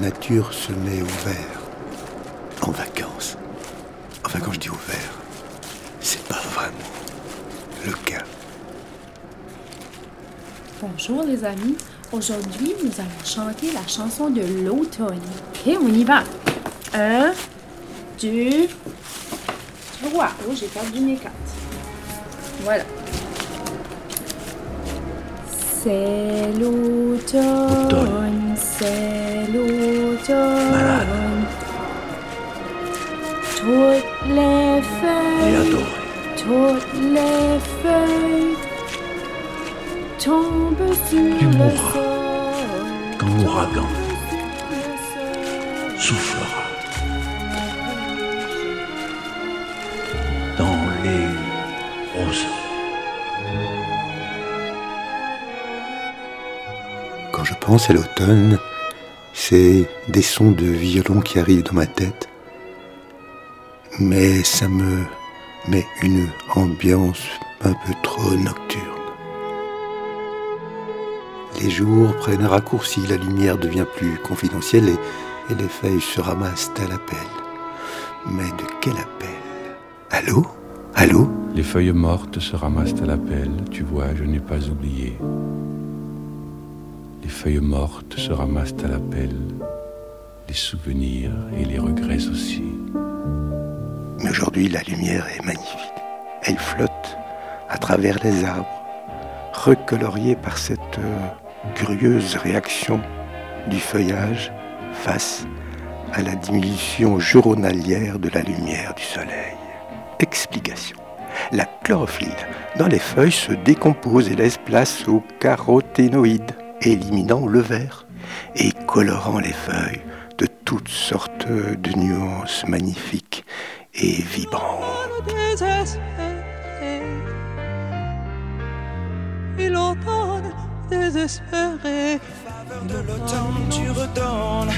nature se met au vert, en vacances. Enfin, quand je dis au vert, c'est pas vraiment le cas. Bonjour les amis, aujourd'hui nous allons chanter la chanson de l'automne. Ok, on y va. Un, deux, trois. Oh, j'ai perdu mes cartes. Voilà. C'est l'automne, c'est l'automne. Toutes les feuilles, toutes les feuilles tombent sur Tu le sol. quand l'ouragan soufflera À l'automne, c'est des sons de violon qui arrivent dans ma tête, mais ça me met une ambiance un peu trop nocturne. Les jours prennent un raccourci, la lumière devient plus confidentielle et, et les feuilles se ramassent à l'appel. Mais de quel appel? Allô? Allô? Les feuilles mortes se ramassent à l'appel, tu vois, je n'ai pas oublié. Les feuilles mortes se ramassent à l'appel, les souvenirs et les regrets aussi. Mais aujourd'hui, la lumière est magnifique. Elle flotte à travers les arbres, recoloriée par cette euh, curieuse réaction du feuillage face à la diminution journalière de la lumière du soleil. Explication. La chlorophylle dans les feuilles se décompose et laisse place aux caroténoïdes, éliminant le vert et colorant les feuilles de toutes sortes de nuances magnifiques et vibrantes. désespéré. De l'automne, tu redonnes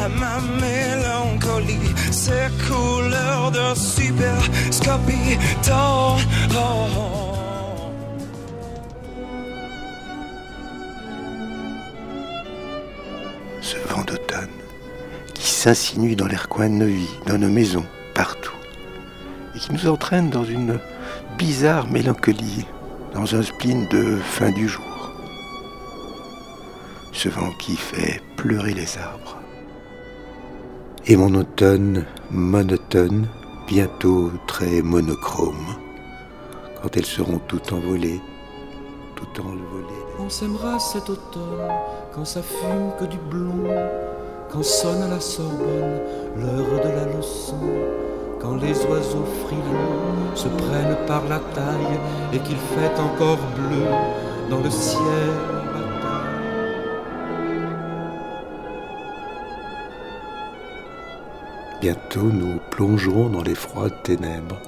à ma mélancolie ces couleurs de superscopie. Dans, ce qui s'insinue dans les recoins de nos vies, dans nos maisons, partout, et qui nous entraîne dans une bizarre mélancolie, dans un spleen de fin du jour. Ce vent qui fait pleurer les arbres. Et mon automne monotone, bientôt très monochrome, quand elles seront toutes envolées, tout envolées. On s'aimera cet automne quand ça fume que du blond, quand sonne à la Sorbonne l'heure de la leçon, quand les oiseaux frileux se prennent par la taille et qu'il fait encore bleu dans le ciel. Bientôt nous plongerons dans les froides ténèbres.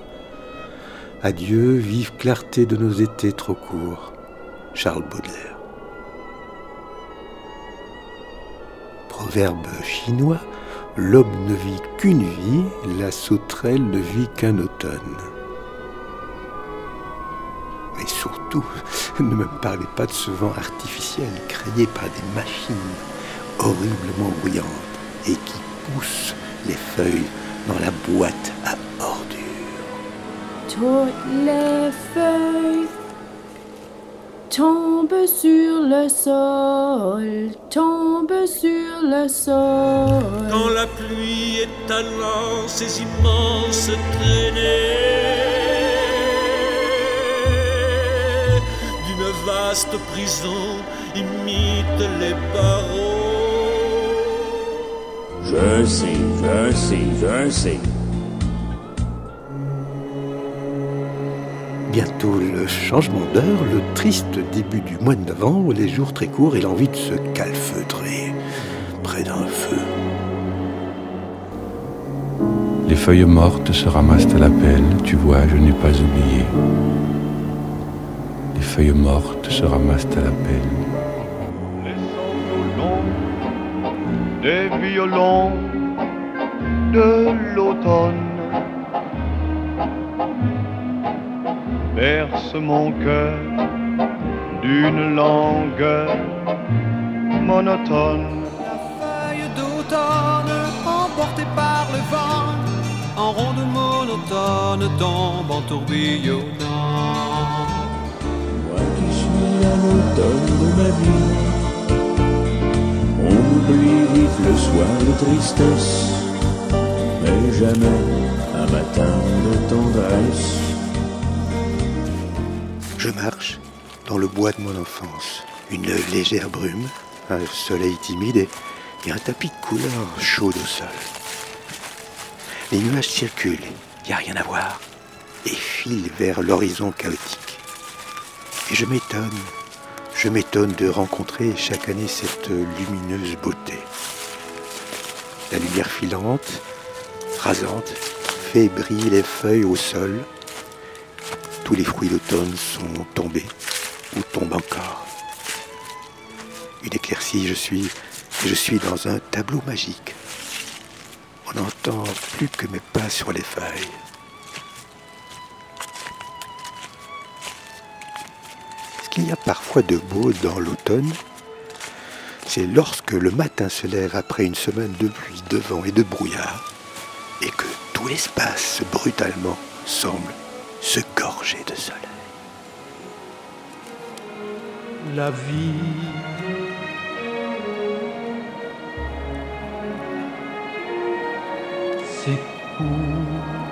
Adieu, vive clarté de nos étés trop courts. Charles Baudelaire. Proverbe chinois, l'homme ne vit qu'une vie, la sauterelle ne vit qu'un automne. Mais surtout, ne me parlez pas de ce vent artificiel créé par des machines horriblement bruyantes et qui poussent les feuilles dans la boîte à ordures. Toutes les feuilles tombent sur le sol, tombent sur le sol. Quand la pluie étalant ses immenses traînées d'une vaste prison imite les barreaux. Je sais, je sais, je sais. Bientôt le changement d'heure, le triste début du mois de novembre, les jours très courts et l'envie de se calfeutrer près d'un feu. Les feuilles mortes se ramassent à l'appel, tu vois, je n'ai pas oublié. Les feuilles mortes se ramassent à l'appel. Laissons-nous longs des violons de l'automne berce mon cœur d'une langueur monotone. La feuille d'automne emportée par le vent en ronde monotone tombe en tourbillonnant. Moi qui suis à l'automne de ma vie, on oublie vite le soir de tristesse, mais jamais un matin de tendresse. Je marche dans le bois de mon enfance. Une légère brume, un soleil timide et, un tapis de couleur chaude au sol. Les nuages circulent, il n'y a rien à voir, et filent vers l'horizon chaotique. Et je m'étonne, je m'étonne de rencontrer chaque année cette lumineuse beauté. La lumière filante, rasante, fait briller les feuilles au sol. Tous les fruits d'automne sont tombés ou tombent encore. Une éclaircie, je suis, je suis dans un tableau magique. On n'entend plus que mes pas sur les feuilles. Ce qu'il y a parfois de beau dans l'automne, c'est lorsque le matin se lève après une semaine de pluie, de vent et de brouillard, et que tout l'espace brutalement semble se gorger de soleil. La vie s'écoule